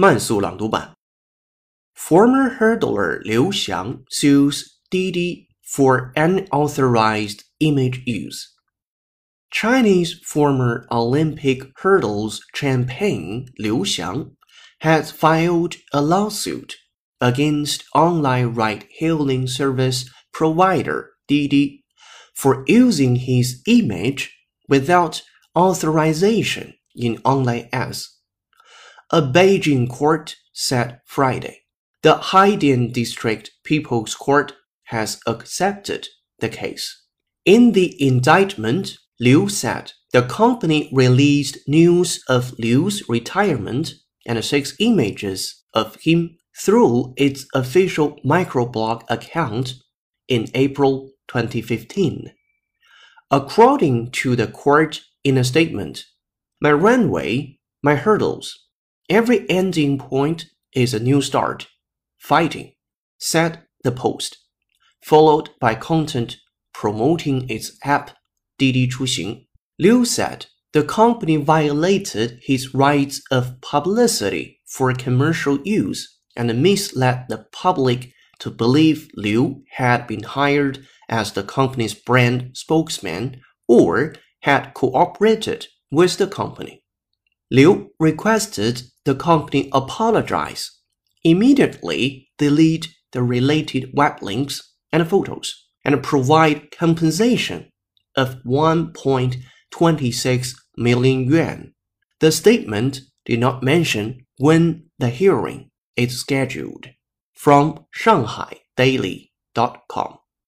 慢速朗读版。Former hurdler Liu Xiang sues Didi for unauthorized image use. Chinese former Olympic hurdles champion Liu Xiang has filed a lawsuit against online ride-hailing service provider Didi for using his image without authorization in online ads. A Beijing court said Friday. The Haidian District People's Court has accepted the case. In the indictment, Liu said the company released news of Liu's retirement and six images of him through its official microblog account in April 2015. According to the court in a statement, my runway, my hurdles, every ending point is a new start. Fighting, said the post, followed by content promoting its app Didi Chuxing. Liu said the company violated his rights of publicity for commercial use and misled the public to believe Liu had been hired as the company's brand spokesman or had cooperated with the company. Liu requested the company apologize, immediately delete the related web links and photos, and provide compensation of 1.26 million yuan. The statement did not mention when the hearing is scheduled. From ShanghaiDaily.com.